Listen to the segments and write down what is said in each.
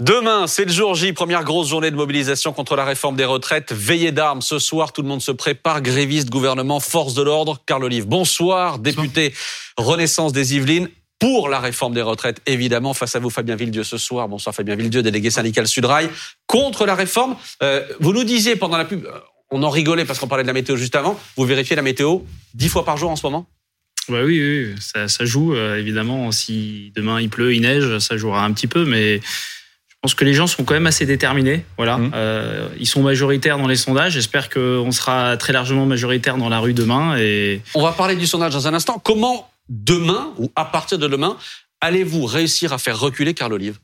Demain, c'est le jour J, première grosse journée de mobilisation contre la réforme des retraites. Veillée d'armes ce soir, tout le monde se prépare. Grévistes, gouvernement, force de l'ordre. Carl Olive, bonsoir. Député Renaissance des Yvelines pour la réforme des retraites, évidemment. Face à vous, Fabien Villedieu ce soir. Bonsoir Fabien Villedieu, délégué syndical Sudrail. Contre la réforme, euh, vous nous disiez pendant la pub, euh, on en rigolait parce qu'on parlait de la météo juste avant, vous vérifiez la météo dix fois par jour en ce moment? Bah oui, oui, ça, ça joue euh, évidemment. Si demain il pleut, il neige, ça jouera un petit peu, mais pense que les gens sont quand même assez déterminés. Voilà, mmh. euh, ils sont majoritaires dans les sondages. J'espère qu'on sera très largement majoritaire dans la rue demain. Et on va parler du sondage dans un instant. Comment demain ou à partir de demain allez-vous réussir à faire reculer Carl Olive?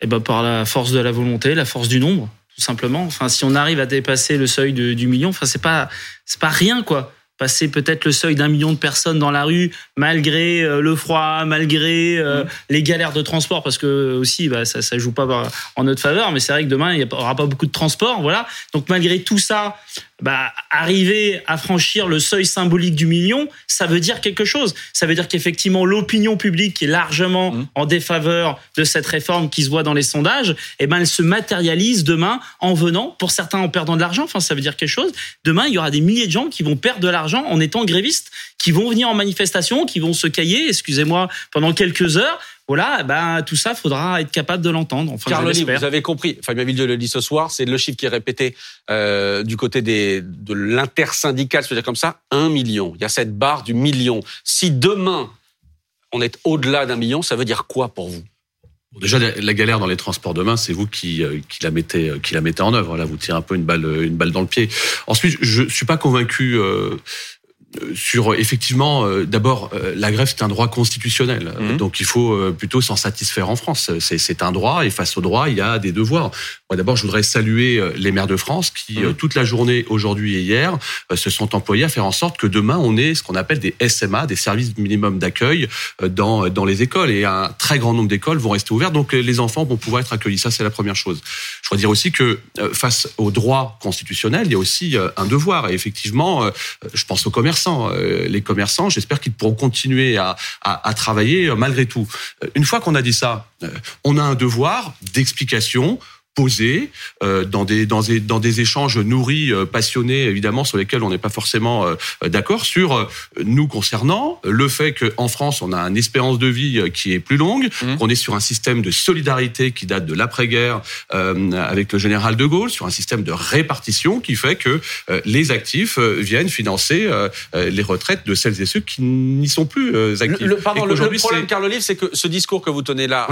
Eh ben par la force de la volonté, la force du nombre, tout simplement. Enfin, si on arrive à dépasser le seuil de, du million, enfin c'est pas c'est pas rien quoi passer peut-être le seuil d'un million de personnes dans la rue, malgré euh, le froid, malgré euh, mmh. les galères de transport, parce que aussi bah, ça ça joue pas en notre faveur, mais c'est vrai que demain il n'y aura pas beaucoup de transport, voilà. Donc malgré tout ça, bah, arriver à franchir le seuil symbolique du million, ça veut dire quelque chose. Ça veut dire qu'effectivement l'opinion publique qui est largement mmh. en défaveur de cette réforme qui se voit dans les sondages, eh ben elle se matérialise demain en venant, pour certains en perdant de l'argent. Enfin, ça veut dire quelque chose. Demain, il y aura des milliers de gens qui vont perdre de l'argent en étant grévistes, qui vont venir en manifestation, qui vont se cailler, excusez-moi, pendant quelques heures voilà, ben tout ça, faudra être capable de l'entendre. Enfin, Carloni, vous avez compris. Fabien Villedieu le dit ce soir, c'est le chiffre qui est répété euh, du côté des, de l'intersyndical, je veux dire comme ça, un million. Il y a cette barre du million. Si demain on est au-delà d'un million, ça veut dire quoi pour vous? Déjà, la galère dans les transports demain, c'est vous qui, euh, la mettez, euh, qui la mettez en œuvre. Là, vous tirez un peu une balle, une balle dans le pied. Ensuite, je suis pas convaincu. Euh, sur effectivement, euh, d'abord, euh, la grève c'est un droit constitutionnel, mmh. donc il faut euh, plutôt s'en satisfaire en France. C'est un droit et face au droit, il y a des devoirs. Moi, d'abord, je voudrais saluer les maires de France qui, mmh. toute la journée, aujourd'hui et hier, se sont employés à faire en sorte que demain, on ait ce qu'on appelle des SMA, des services minimum d'accueil dans dans les écoles et un très grand nombre d'écoles vont rester ouvertes, donc les enfants vont pouvoir être accueillis. Ça, c'est la première chose. Je voudrais dire aussi que face au droit constitutionnel, il y a aussi un devoir. Et effectivement, je pense au commerce euh, les commerçants, j'espère qu'ils pourront continuer à, travailler euh, malgré tout. Euh, une fois qu'on a dit ça, on a un devoir d'explication posé euh, dans des dans des dans des échanges nourris, euh, passionnés évidemment sur lesquels on n'est pas forcément euh, d'accord sur nous concernant le fait qu'en France on a une espérance de vie qui est plus longue, mmh. qu'on est sur un système de solidarité qui date de l'après-guerre avec le général de Gaulle, sur un système de répartition qui fait que les actifs viennent financer les retraites de celles et ceux qui n'y sont plus actifs. Le, pardon, le, problème, Carl Olive, c'est que ce discours que vous tenez là,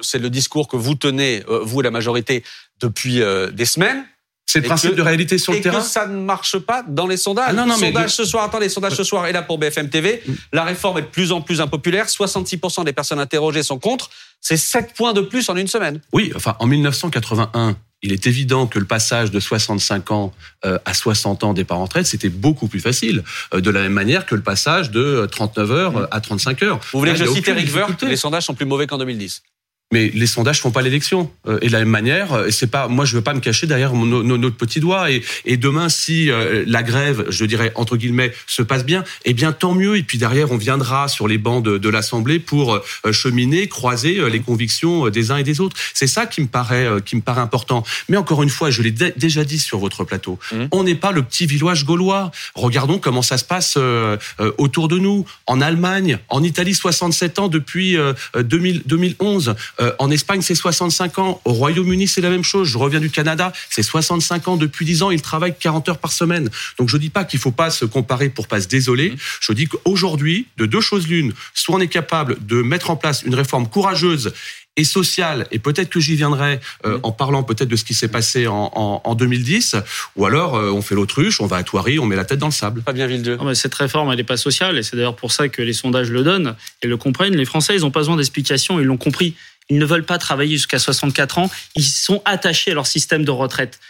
c'est le discours que vous tenez, vous la majorité, depuis euh, des semaines. C'est le principe de réalité sur le terrain. Et que ça ne marche pas dans les sondages. Ah non, non, sondage ce soir, attendez, sondage ce soir est là pour BFM TV. La réforme est de plus en plus impopulaire. 66% des personnes interrogées sont contre. C'est 7 points de plus en une semaine. Oui, enfin, en 1981, il est évident que le passage de 65 ans euh, à 60 ans des parents retraite, c'était beaucoup plus facile, euh, de la même manière que le passage de 39 heures mm. à 35 heures. Vous voulez que je cite Eric Woerth? Les sondages sont plus mauvais qu'en 2010 mais les sondages font pas l'élection. Euh, et de la même manière, euh, c'est pas, moi je veux pas me cacher derrière notre petit doigt. Et, et demain, si euh, la grève, je dirais entre guillemets, se passe bien, eh bien tant mieux. Et puis derrière, on viendra sur les bancs de, de l'Assemblée pour cheminer, croiser les convictions des uns et des autres. C'est ça qui me paraît, qui me paraît important. Mais encore une fois, je l'ai déjà dit sur votre plateau, mmh. on n'est pas le petit village gaulois. Regardons comment ça se passe autour de nous. En Allemagne, en Italie, 67 ans depuis 2000, 2011. Euh, en Espagne, c'est 65 ans. Au Royaume-Uni, c'est la même chose. Je reviens du Canada, c'est 65 ans. Depuis 10 ans, ils travaillent 40 heures par semaine. Donc je dis pas qu'il faut pas se comparer pour pas se désoler. Je dis qu'aujourd'hui, de deux choses l'une, soit on est capable de mettre en place une réforme courageuse et sociale, et peut-être que j'y viendrai euh, en parlant peut-être de ce qui s'est passé en, en, en, 2010, ou alors euh, on fait l'autruche, on va à Thoiry, on met la tête dans le sable. Pas bien Villedieu. Non, cette réforme, elle n'est pas sociale, et c'est d'ailleurs pour ça que les sondages le donnent et le comprennent. Les Français, ils n'ont pas besoin d'explications, ils l'ont compris. Ils ne veulent pas travailler jusqu'à 64 ans. Ils sont attachés à leur système de retraite.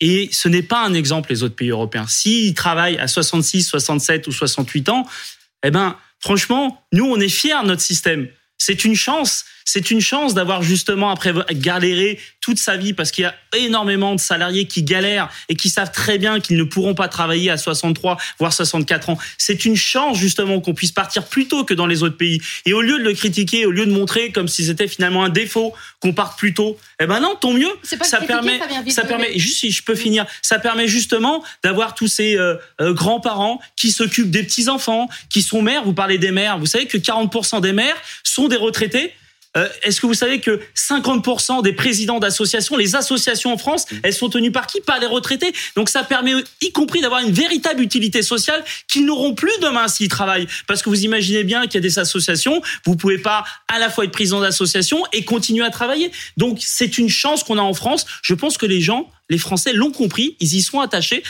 Et ce n'est pas un exemple les autres pays européens. S'ils travaillent à 66, 67 ou 68 ans, eh ben, franchement, nous, on est fiers de notre système. c'est une chance. C'est une chance d'avoir justement après galéré toute sa vie parce qu'il y a énormément de salariés qui galèrent et qui savent très bien qu'ils ne pourront pas travailler à 63 voire 64 ans. C'est une chance justement qu'on puisse partir plus tôt que dans les autres pays. Et au lieu de le critiquer, au lieu de montrer comme si c'était finalement un défaut qu'on parte plus tôt, eh ben non, tant mieux. ça permet, ça permet, juste si je peux finir, ça permet justement d'avoir tous ces euh, euh, grands-parents qui s'occupent des petits enfants, qui sont mères. Vous parlez des mères. Vous savez que 40% des mères sont des retraités euh, est-ce que vous savez que 50% des présidents d'associations, les associations en France, mm. elles sont tenues par qui Par les retraités. Donc ça permet y compris d'avoir une véritable utilité sociale qu'ils n'auront plus demain s'ils travaillent. Parce que vous imaginez bien qu'il y a des associations, vous pouvez pas à la fois être président d'association et continuer à travailler. Donc c'est une chance qu'on a en France. Je pense que les gens les Français l'ont compris, ils y sont attachés,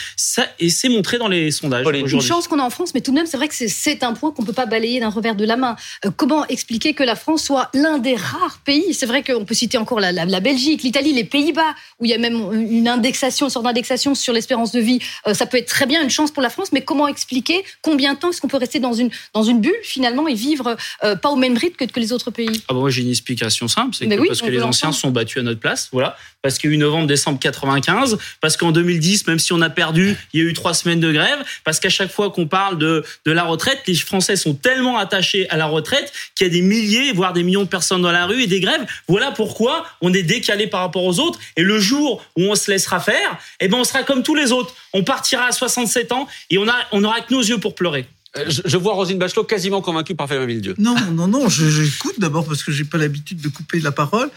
et c'est montré dans les sondages. Une chance qu'on a en France, mais tout de même, c'est vrai que c'est un point qu'on ne peut pas balayer d'un revers de la main. Euh, comment expliquer que la France soit l'un des rares pays C'est vrai qu'on peut citer encore la, Belgique, l'Italie, les Pays-Bas, où il y a même une indexation, une sorte d'indexation sur l'espérance de vie. Euh, ça peut être très bien une chance pour la France, mais comment expliquer combien de temps est-ce qu'on peut rester dans une, dans une bulle, finalement, et vivre euh, pas au même rythme que, les autres pays? Ah, bah moi, j'ai une explication simple, c'est que parce que les anciens sont battus à notre place, voilà, parce que 8 novembre, décembre 95, parce qu'en 2010, même si on a perdu, il y a eu trois semaines de grève, parce qu'à chaque fois qu'on parle de, la retraite, les Français sont tellement attachés à la retraite qu'il y a des milliers, voire des millions de personnes dans la rue et des grèves. Voilà pourquoi on est décalé par rapport aux autres. Et le jour où on se laissera faire, eh ben on sera comme tous les autres. On partira à 67 ans et on, a, aura que nos yeux pour pleurer. Euh, je, vois Rosine Bachelot quasiment convaincue par Fabien Villedieu. Non, non, non, j'écoute d'abord parce que j'ai pas l'habitude de couper la parole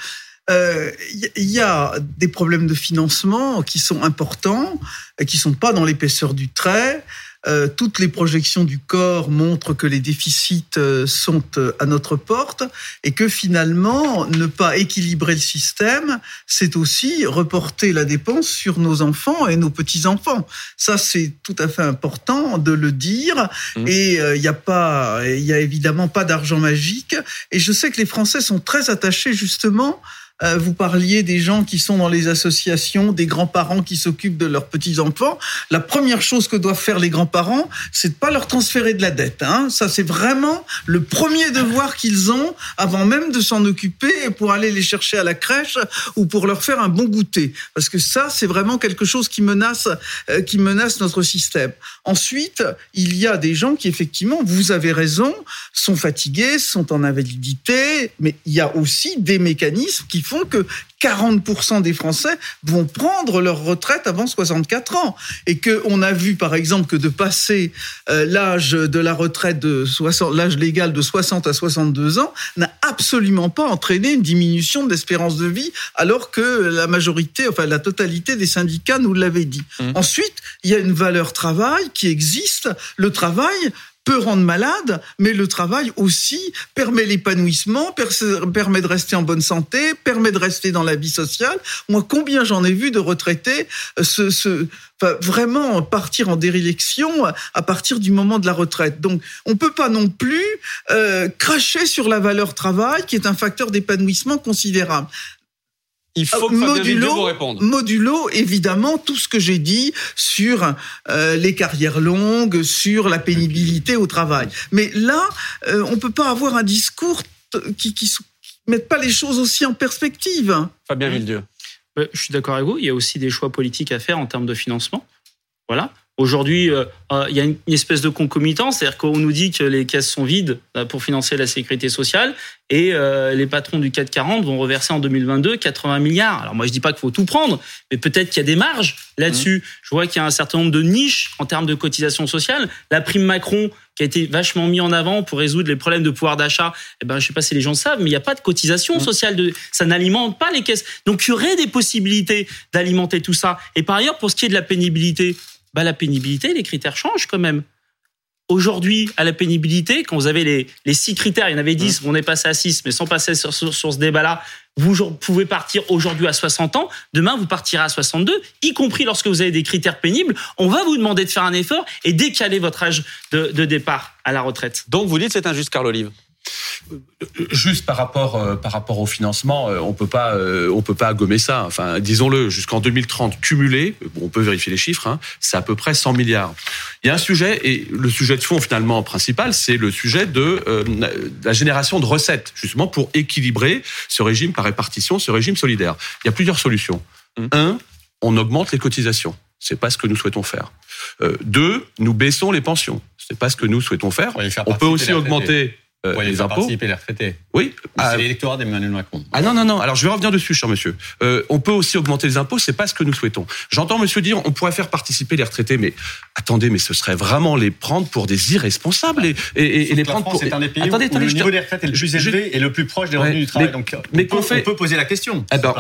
il euh, y a des problèmes de financement qui sont importants, et qui sont pas dans l'épaisseur du trait. Euh, toutes les projections du corps montrent que les déficits euh, sont à notre porte et que finalement, ne pas équilibrer le système, c'est aussi reporter la dépense sur nos enfants et nos petits-enfants. Ça, c'est tout à fait important de le dire. Mmh. Et il n'y a pas, il y a évidemment pas d'argent magique. Et je sais que les Français sont très attachés justement euh, vous parliez des gens qui sont dans les associations, des grands-parents qui s'occupent de leurs petits-enfants. La première chose que doivent faire les grands-parents, c'est de pas leur transférer de la dette. Hein. Ça, c'est vraiment le premier devoir qu'ils ont avant même de s'en occuper pour aller les chercher à la crèche ou pour leur faire un bon goûter. Parce que ça, c'est vraiment quelque chose qui menace, euh, qui menace notre système. Ensuite, il y a des gens qui, effectivement, vous avez raison, sont fatigués, sont en invalidité, mais il y a aussi des mécanismes qui font que 40% des Français vont prendre leur retraite avant 64 ans. Et que on a vu, par exemple, que de passer euh, l'âge de la retraite de 60, l'âge légal de 60 à 62 ans n'a absolument pas entraîné une diminution de l'espérance de vie, alors que la majorité, enfin la totalité des syndicats nous l'avaient dit. Mmh. Ensuite, il y a une valeur travail qui existe. Le travail, peut rendre malade, mais le travail aussi permet l'épanouissement, permet de rester en bonne santé, permet de rester dans la vie sociale. Moi, combien j'en ai vu de retraités euh, se, vraiment partir en dérélection à partir du moment de la retraite. Donc, on peut pas non plus euh, cracher sur la valeur travail, qui est un facteur d'épanouissement considérable. Il faut que modulo, vous réponde. Modulo, évidemment, tout ce que j'ai dit sur euh, les carrières longues, sur la pénibilité au travail. Mais là, euh, on peut pas avoir un discours qui, qui, met pas les choses aussi en perspective. Fabien Villedieu. Euh, je suis d'accord avec vous. Il y a aussi des choix politiques à faire en termes de financement. Voilà. Aujourd'hui, euh, euh, il y a une, espèce de concomitance, c'est-à-dire qu'on nous dit que les caisses sont vides euh, pour financer la sécurité sociale et les patrons du 440 vont reverser en 2022 80 milliards. Alors moi, je dis pas qu'il faut tout prendre, mais peut-être qu'il y a des marges là-dessus. Mmh. Je vois qu'il y a un certain nombre de niches en termes de cotisation sociale. La prime Macron qui a été vachement mis en avant pour résoudre les problèmes de pouvoir d'achat. Eh ben, je sais pas si les gens savent, mais il n'y a pas de cotisation mmh. sociale. De, ça n'alimente pas les caisses. Donc, il y aurait des possibilités d'alimenter tout ça. Et par ailleurs, pour ce qui est de la pénibilité, bah, la pénibilité, les critères changent quand même. Aujourd'hui, à la pénibilité, quand vous avez les, les six critères, il y en avait dix, on est passé à six, mais sans passer sur, sur, ce débat-là, vous pouvez partir aujourd'hui à 60 ans, demain vous partirez à 62, y compris lorsque vous avez des critères pénibles. On va vous demander de faire un effort et décaler votre âge de, de départ à la retraite. Donc vous dites c'est injuste, Carl Olive Juste par rapport euh, par rapport au financement, euh, on peut pas euh, on peut pas gommer ça. Enfin, disons-le, jusqu'en 2030 cumulé, bon, on peut vérifier les chiffres, hein, c'est à peu près 100 milliards. Il y a un sujet et le sujet de fond finalement principal, c'est le sujet de la génération de recettes, justement pour équilibrer ce régime par répartition, ce régime solidaire. Il y a plusieurs solutions. Mmh. Un, on augmente les cotisations. C'est pas ce que nous souhaitons faire. deux, nous baissons les pensions. C'est pas ce que nous souhaitons faire. On peut aussi augmenter euh, les impôts. participer les retraités. Oui. c'est ah, l'électorat d'Emmanuel Macron. Ah non, non, non. Alors, je vais revenir dessus, cher monsieur. Euh, on peut aussi augmenter les impôts, c'est pas ce que nous souhaitons. J'entends monsieur dire, on pourrait faire participer les retraités, mais attendez, mais ce serait vraiment les prendre pour des irresponsables et, et, les prendre pour. Un des pays attendez, où, le niveau des retraites est le plus élevé et le plus proche des revenus du travail. Donc, mais on, peut, on peut poser la question. Eh ben,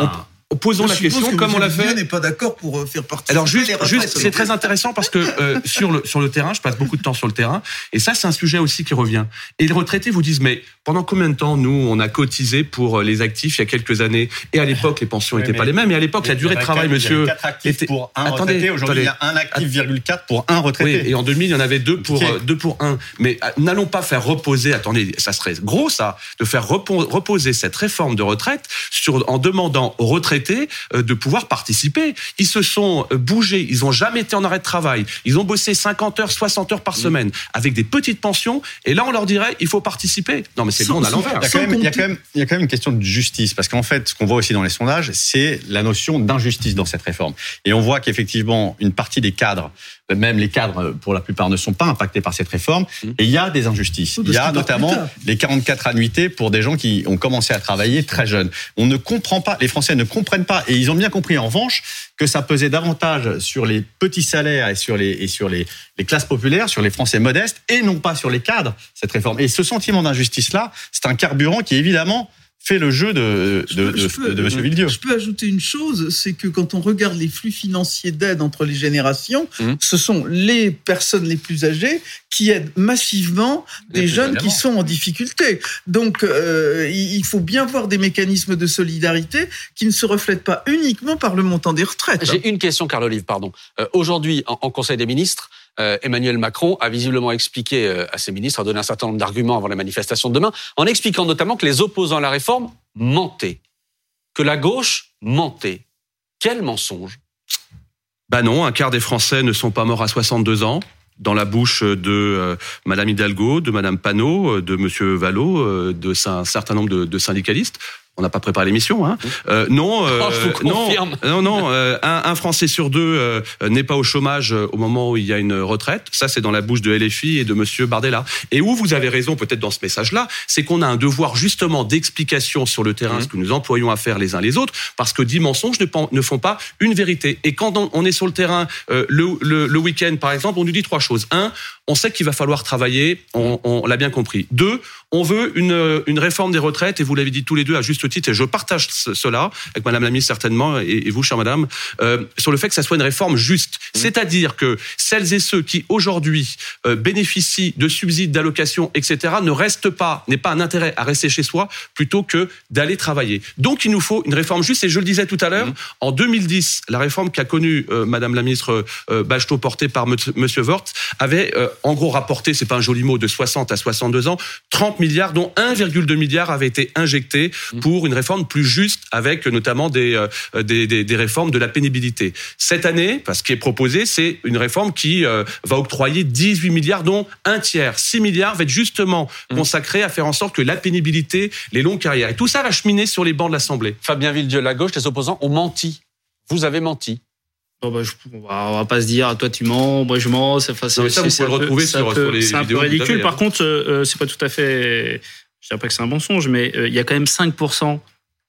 Posons la question comme on l'a fait. n'est pas d'accord pour euh, faire partie. Alors juste, juste c'est très intéressant parce que euh, sur le sur le terrain, je passe beaucoup de temps sur le terrain, et ça c'est un sujet aussi qui revient. Et les retraités vous disent mais pendant combien de temps nous on a cotisé pour euh, les actifs il y a quelques années? Et à l'époque les pensions n'étaient pas les mêmes et à l'époque la durée de travail, monsieur, était pour un attendez, aujourd'hui il y a un actif virgule pour un retraité. Oui, et en 2000 il y en avait deux pour deux pour un. Mais n'allons pas faire reposer. Attendez, ça serait gros ça de faire reposer cette réforme de retraite sur en demandant aux retraités de pouvoir participer. Ils se sont euh, bougés, ils n'ont jamais été en arrêt de travail. Ils ont bossé 50 heures, 60 heures par mm. semaine avec des petites pensions. Et là, on leur dirait, il faut participer. Non, mais c'est bon, on a l'envers. Il y a quand même une question de justice parce qu'en fait, ce qu'on voit aussi dans les sondages, c'est la notion d'injustice dans cette réforme. Et on voit qu'effectivement, une partie des cadres même les cadres, pour la plupart, ne sont pas impactés par cette réforme. Mmh. Et il y a des injustices. Il y a notamment les 44 annuités pour des gens qui ont commencé à travailler très jeunes. On ne comprend pas, les Français ne comprennent pas, et ils ont bien compris en revanche que ça pesait davantage sur les petits salaires et sur les, et sur les, les classes populaires, sur les Français modestes, et non pas sur les cadres, cette réforme. Et ce sentiment d'injustice-là, c'est un carburant qui, évidemment, fait le jeu de, de, de, de, M. Villedieu. Je peux ajouter une chose, c'est que quand on regarde les flux financiers d'aide entre les générations, mmh. ce sont les personnes les plus âgées qui aident massivement des jeunes qui sont en difficulté. Donc, euh, il faut bien voir des mécanismes de solidarité qui ne se reflètent pas uniquement par le montant des retraites. J'ai une question, Carl Olive, pardon. Euh, aujourd'hui, en, en Conseil des ministres, euh, Emmanuel Macron a visiblement expliqué euh, à ses ministres, a donné un certain nombre d'arguments avant la manifestation de demain, en expliquant notamment que les opposants à la réforme mentaient, que la gauche mentait. Quel mensonge Bah non, un quart des Français ne sont pas morts à 62 ans dans la bouche de euh, Madame Hidalgo, de Madame Panot, de Monsieur Vallot, de un certain nombre de syndicalistes on n'a pas préparé l'émission, hein. Euh, non, euh, oh, non, non, non, euh, un, un, Français sur deux euh, n'est pas au chômage au moment où il y a une retraite. Ça, c'est dans la bouche de LFI et de Monsieur Bardella. Et où vous avez raison, peut-être dans ce message-là, c'est qu'on a un devoir justement d'explication sur le terrain, mmh. ce que nous employons à faire les uns les autres, parce que dix mensonges ne, ne font pas une vérité. Et quand on est sur le terrain le, le, le week-end, par exemple, on nous dit trois choses. Un, on sait qu'il va falloir travailler, on, l'a bien compris. Deux, on veut une, une réforme des retraites, et vous l'avez dit tous les deux à juste titre, et je partage cela avec Madame la certainement, et, vous, chère Madame, euh, sur le fait que ça soit une réforme juste. Mmh. C'est-à-dire que celles et ceux qui aujourd'hui euh, bénéficient de subsides, d'allocations, etc., ne restent pas, n'aient pas un intérêt à rester chez soi plutôt que d'aller travailler. Donc il nous faut une réforme juste, et je le disais tout à l'heure, mmh. en 2010, la réforme qu'a connue euh, Madame la ministre euh, Bachelot portée par Monsieur Vort avait en gros rapporté, c'est pas un joli mot, de 60 à 62 ans, 30 milliards, dont 1,2 milliard avait été injecté mmh. pour une réforme plus juste, avec notamment des, euh, des, des, des, réformes de la pénibilité. Cette année, ce qui est proposé, c'est une réforme qui euh, va octroyer 18 milliards, dont un tiers, 6 milliards, va être justement mmh. consacré à faire en sorte que la pénibilité, les longues carrières, et tout ça va cheminer sur les bancs de l'Assemblée. Fabien Villedieu, la gauche, les opposants ont menti. Vous avez menti. Bon bah, je, on, va, pas se dire toi tu mens, moi je mens. C'est ça, vous pouvez le retrouver sur, les un peu ridicule. Par hein. contre, euh, c'est pas tout à fait. Je dirais pas que c'est un mensonge, mais euh, il y a quand même 5%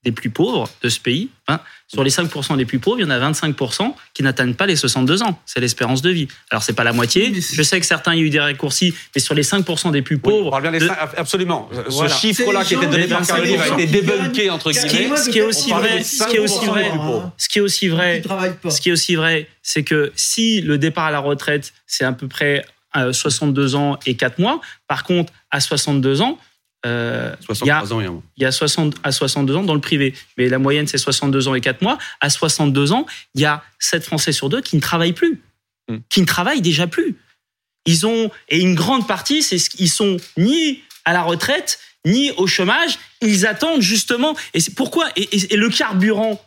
des plus pauvres de ce pays. Hein. Sur les 5% des plus pauvres, il y en a 25% qui n'atteignent pas les 62 ans. C'est l'espérance de vie. Alors, c'est pas la moitié. Je sais que certains, il y a eu des raccourcis, mais sur les 5% des plus pauvres. on parle bien des 5, absolument. Ce chiffre-là qui était donné par Caroline a été débunké, entre guillemets. Ce qui est aussi vrai, ce qui est aussi vrai, ce qui est aussi vrai, ce qui est aussi vrai, c'est que si le départ à la retraite, c'est à peu près 62 euh, ans et 4 mois, par contre, à 62 ans, euh, 63 ans, il y a 60 à 62 ans dans le privé, mais la moyenne c'est 62 ans et 4 mois. À 62 ans, il y a 7 Français sur 2 qui ne travaillent plus, hmm. qui ne travaillent déjà plus. Ils ont et une grande partie, c'est qu'ils sont ni à la retraite ni au chômage. Ils attendent justement. Et c'est pourquoi et, et- et le carburant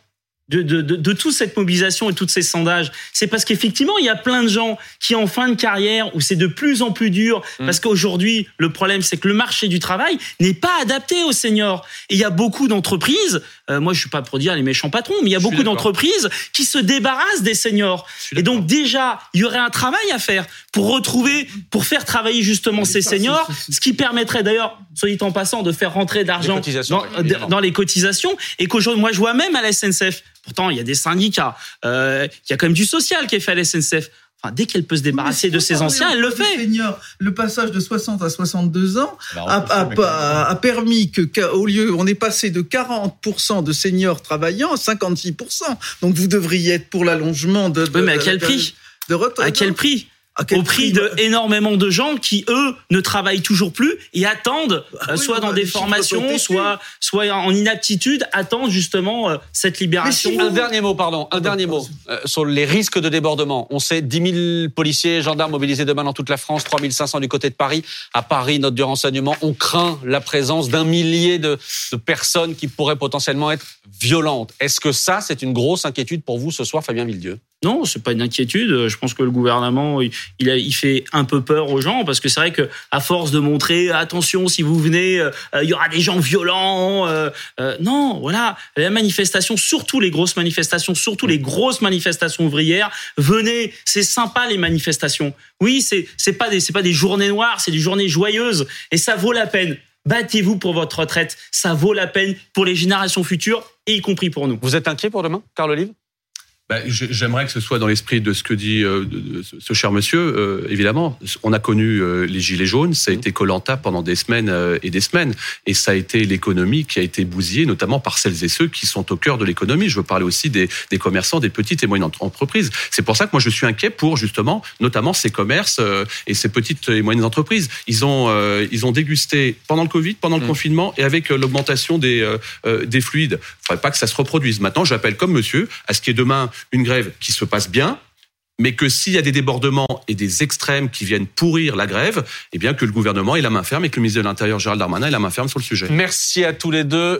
de, de, de, de toute cette mobilisation et tous ces sondages, c'est parce qu'effectivement, il y a plein de gens qui, en fin de carrière, où c'est de plus en plus dur, Mm. parce qu'aujourd'hui, le problème, c'est que le marché du travail n'est pas adapté aux seniors. Et il y a beaucoup d'entreprises, euh, moi, je suis pas pour dire les méchants patrons, mais il y a Je beaucoup d'entreprises qui se débarrassent des seniors. Et donc, déjà, il y aurait un travail à faire pour retrouver, pour faire travailler justement ces ça, seniors, ce qui permettrait d'ailleurs, soit dit en passant, de faire rentrer de l'argent dans, oui, dans les cotisations et qu'aujourd'hui, moi, je vois même à la SNCF, pourtant, il y a des syndicats, euh, il y a quand même du social qui est fait à la SNCF. Enfin, dès qu'elle peut se débarrasser de ses anciens, elle le fait. Senior, le passage de 60 à 62 ans Alors, a, permis que, au lieu, on est passé de 40% de seniors travaillant à 56%. Donc vous devriez être pour l'allongement de, de- Oui, mais à quel prix de retraite. À quel prix Au prix de énormément de gens qui, eux, ne travaillent toujours plus et attendent, Ah euh, oui, soit dans des formations, soit, soit en inaptitude, attendent justement euh, cette libération. si Un dernier mot, pardon, un dernier mot euh, sur les risques de débordement. On sait 10 000 policiers, gendarmes mobilisés demain dans toute la France, 3 500 du côté de Paris. À Paris, note du renseignement, on craint la présence d'un millier de, de personnes qui pourraient potentiellement être violentes. Est-ce que ça, c'est une grosse inquiétude pour vous ce soir, Fabien Villedieu? Non, c'est pas une inquiétude. Je pense que le gouvernement, il, a- il fait un peu peur aux gens parce que c'est vrai que à force de montrer attention, si vous venez, euh, il y aura des gens violents. euh, euh, non, voilà, la manifestation, surtout les grosses manifestations, surtout les grosses manifestations ouvrières. Venez, c'est sympa les manifestations. Oui, c'est c'est pas des c'est pas des journées noires, c'est des journées joyeuses et ça vaut la peine. Battez-vous pour votre retraite, ça vaut la peine pour les générations futures et y compris pour nous. Vous êtes inquiet pour demain, Carl Olive? Bah, J'aimerais que ce soit dans l'esprit de ce que dit euh, de- de ce- cher monsieur. euh, évidemment, on a connu euh, les gilets jaunes, ça a été Colanta pendant des semaines et des semaines, et ça a été l'économie qui a été bousillée, notamment par celles et ceux qui sont au cœur de l'économie. Je veux parler aussi des, des commerçants, des petites et moyennes entre- entreprises. C'est pour ça que moi je suis inquiet pour justement, notamment ces commerces et ces petites et moyennes entreprises. Ils ont ils ont dégusté pendant le Covid, pendant le Mm. confinement et avec l'augmentation des des fluides. Il faudrait pas que ça se reproduise. Maintenant, j'appelle comme monsieur à ce qu'il y ait demain une grève qui se passe bien, mais que s'il y a des débordements et des extrêmes qui viennent pourrir la grève, eh bien que le gouvernement ait la main ferme et que le ministre de l'Intérieur Gérald Darmanin ait la main ferme sur le sujet. Merci à tous les deux.